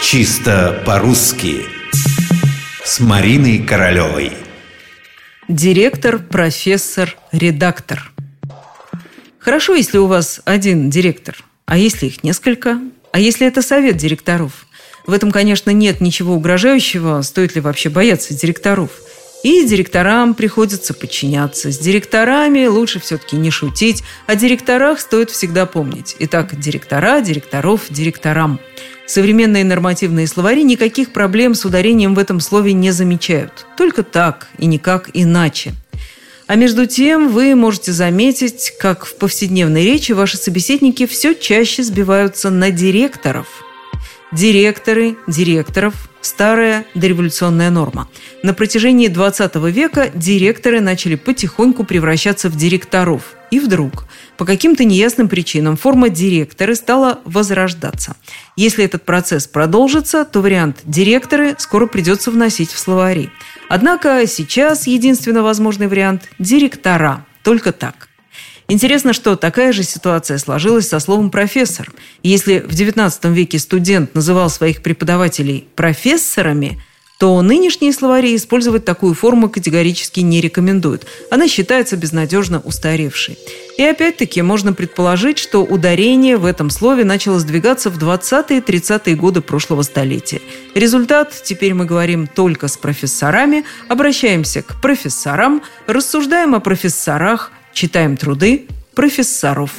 Чисто по-русски С Мариной Королевой Директор, профессор, редактор Хорошо, если у вас один директор, а если их несколько? А если это совет директоров? В этом, конечно, нет ничего угрожающего, стоит ли вообще бояться директоров – и директорам приходится подчиняться. С директорами лучше все-таки не шутить. О директорах стоит всегда помнить. Итак, директора, директоров, директорам. Современные нормативные словари никаких проблем с ударением в этом слове не замечают. Только так и никак иначе. А между тем вы можете заметить, как в повседневной речи ваши собеседники все чаще сбиваются на директоров. Директоры, директоров, старая дореволюционная норма. На протяжении 20 века директоры начали потихоньку превращаться в директоров. И вдруг, по каким-то неясным причинам, форма директоры стала возрождаться. Если этот процесс продолжится, то вариант «директоры» скоро придется вносить в словари. Однако сейчас единственно возможный вариант – «директора». Только так. Интересно, что такая же ситуация сложилась со словом «профессор». Если в XIX веке студент называл своих преподавателей «профессорами», то нынешние словари использовать такую форму категорически не рекомендуют. Она считается безнадежно устаревшей. И опять-таки можно предположить, что ударение в этом слове начало сдвигаться в 20-30-е годы прошлого столетия. Результат – теперь мы говорим только с профессорами, обращаемся к профессорам, рассуждаем о профессорах, Читаем труды профессоров.